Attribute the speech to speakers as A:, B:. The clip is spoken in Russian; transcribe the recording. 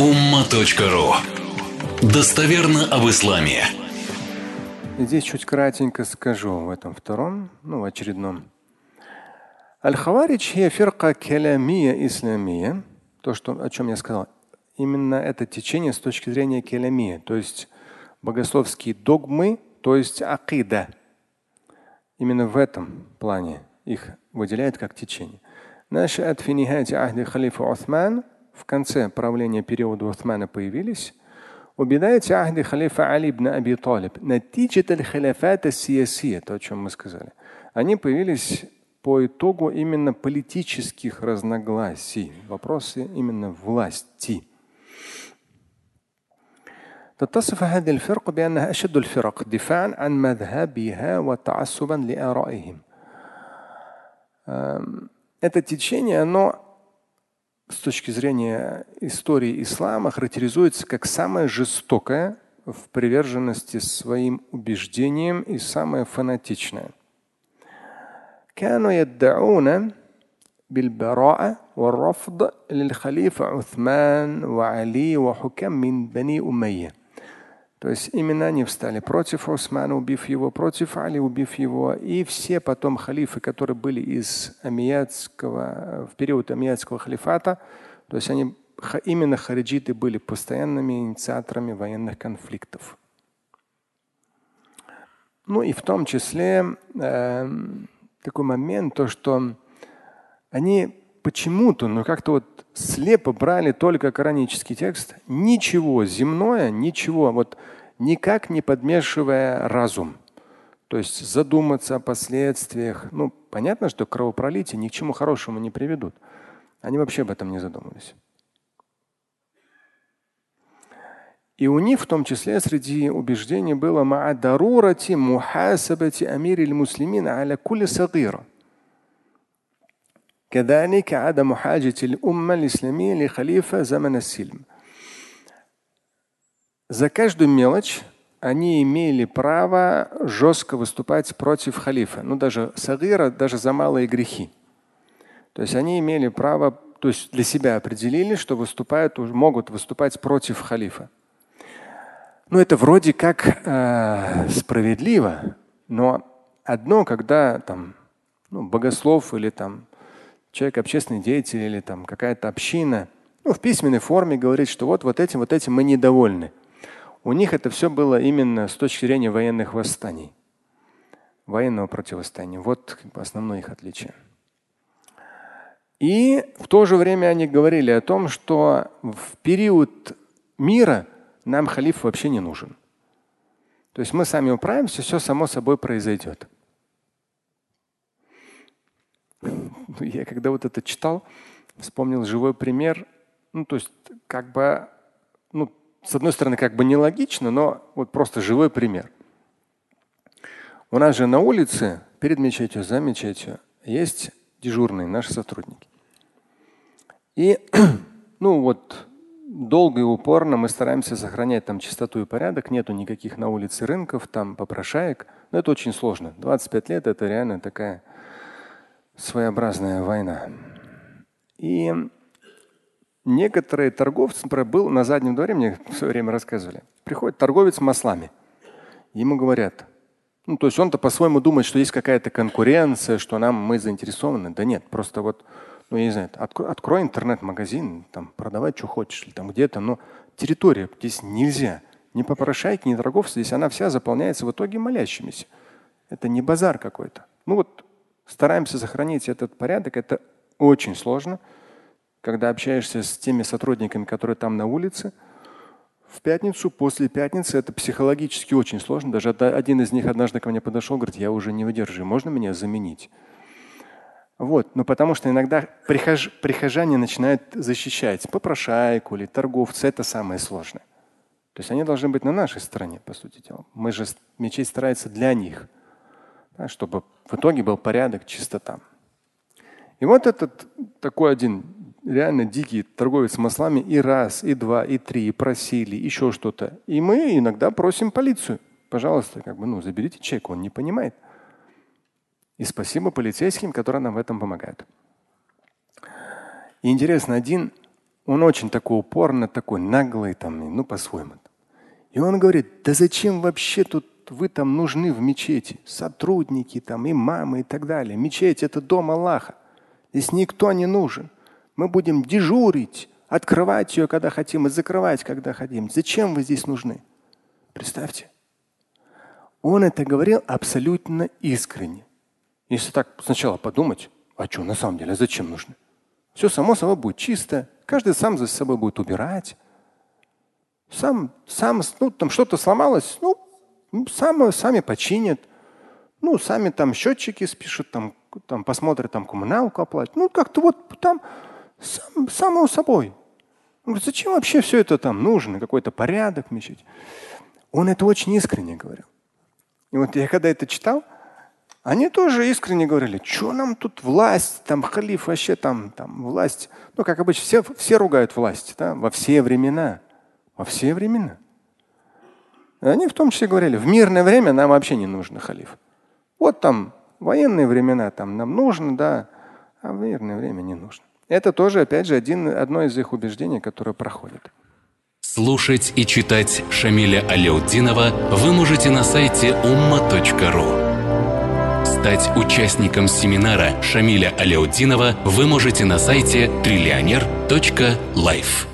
A: umma.ru Достоверно об исламе.
B: Здесь чуть кратенько скажу в этом втором, ну, в очередном. Аль-Хаварич фирка келямия исламия. То, что, о чем я сказал. Именно это течение с точки зрения келямия, то есть богословские догмы, то есть акида. Именно в этом плане их выделяют как течение. Наши от финихати ахди халифа Осман в конце правления периода Усмана появились. وبداية عهد خليفة علي بن أبي طالب نتيجة الخلافات السياسية, то, о чем мы сказали. Они появились по итогу именно политических разногласий, вопросы именно власти. تتصف هذه الفرق بأنها أشد الفرق دفاعا عن مذهبها وتعصبا لآرائهم. Это течение, оно с точки зрения истории ислама характеризуется как самое жестокое в приверженности своим убеждениям и самое фанатичное. كانوا يدعون بالبراءة والرفض للخليفة عثمان وعلي وحكم من بني أمية то есть именно они встали против Усмана, убив его, против Али, убив его. И все потом халифы, которые были из Амиятского, в период Амиятского халифата, то есть они именно хариджиты были постоянными инициаторами военных конфликтов. Ну и в том числе э, такой момент, то что они почему-то, ну как-то вот слепо брали только коранический текст, ничего земное, ничего, вот никак не подмешивая разум. То есть задуматься о последствиях. Ну, понятно, что кровопролитие ни к чему хорошему не приведут. Они вообще об этом не задумывались. И у них в том числе среди убеждений было ма'адарурати мухасабати амири муслимин аля кули сагира. كذلك عدم حاجة الأمة الإسلامية لخليفة زمن السلم. За каждую мелочь они имели право жестко выступать против халифа. Ну, даже сагира, даже за малые грехи. То есть они имели право, то есть для себя определили, что выступают, могут выступать против халифа. Ну, это вроде как э, справедливо, но одно, когда там ну, богослов или там человек, общественный деятель или там какая-то община, ну, в письменной форме говорит, что вот, вот этим, вот этим мы недовольны. У них это все было именно с точки зрения военных восстаний, военного противостояния. Вот основное их отличие. И в то же время они говорили о том, что в период мира нам халиф вообще не нужен. То есть мы сами управимся, все само собой произойдет. Я когда вот это читал, вспомнил живой пример. Ну, то есть, как бы, ну, с одной стороны, как бы нелогично, но вот просто живой пример. У нас же на улице, перед мечетью, за мечетью, есть дежурные наши сотрудники. И ну вот долго и упорно мы стараемся сохранять там чистоту и порядок. Нету никаких на улице рынков, там попрошаек. Но это очень сложно. 25 лет это реально такая своеобразная война. И некоторые торговцы, был на заднем дворе, мне в свое время рассказывали, приходит торговец маслами. Ему говорят, ну, то есть он-то по-своему думает, что есть какая-то конкуренция, что нам мы заинтересованы. Да нет, просто вот, ну я не знаю, открой, открой интернет-магазин, там продавай, что хочешь, или там где-то, но территория здесь нельзя. Ни попрошайки, ни торговцы, здесь она вся заполняется в итоге молящимися. Это не базар какой-то. Ну вот стараемся сохранить этот порядок, это очень сложно когда общаешься с теми сотрудниками, которые там на улице, в пятницу, после пятницы это психологически очень сложно. Даже один из них однажды ко мне подошел, говорит, я уже не выдерживаю, можно меня заменить? Вот, но потому что иногда прихож... прихожане начинают защищать попрошайку или торговца, это самое сложное. То есть они должны быть на нашей стороне, по сути дела. Мы же мечеть старается для них, да, чтобы в итоге был порядок, чистота. И вот этот такой один реально дикий торговец маслами и раз, и два, и три, и просили, еще что-то. И мы иногда просим полицию. Пожалуйста, как бы, ну, заберите чек, он не понимает. И спасибо полицейским, которые нам в этом помогают. И интересно, один Он очень такой упорно, такой наглый, там, ну, по-своему. И он говорит, да зачем вообще тут вы там нужны в мечети? Сотрудники, там, имамы и так далее. Мечеть – это дом Аллаха. Здесь никто не нужен. Мы будем дежурить, открывать ее, когда хотим, и закрывать, когда хотим. Зачем вы здесь нужны? Представьте. Он это говорил абсолютно искренне. Если так сначала подумать, а что на самом деле, зачем нужны? Все само собой будет чисто. Каждый сам за собой будет убирать. Сам, сам, ну, там что-то сломалось, ну, сам, сами починят. Ну, сами там счетчики спишут, там, там посмотрят, там коммуналку оплатят. Ну, как-то вот там сам, само собой. Он говорит, зачем вообще все это там нужно? Какой-то порядок в Он это очень искренне говорил. И вот я когда это читал, они тоже искренне говорили, что нам тут власть, там халиф вообще там, там власть. Ну, как обычно, все, все ругают власть да, во все времена. Во все времена. Они в том числе говорили, в мирное время нам вообще не нужен халиф. Вот там военные времена там нам нужно, да, а в мирное время не нужно. Это тоже, опять же, один, одно из их убеждений, которое проходит.
A: Слушать и читать Шамиля Аляутдинова вы можете на сайте umma.ru. Стать участником семинара Шамиля Аляутдинова вы можете на сайте триллионер.life.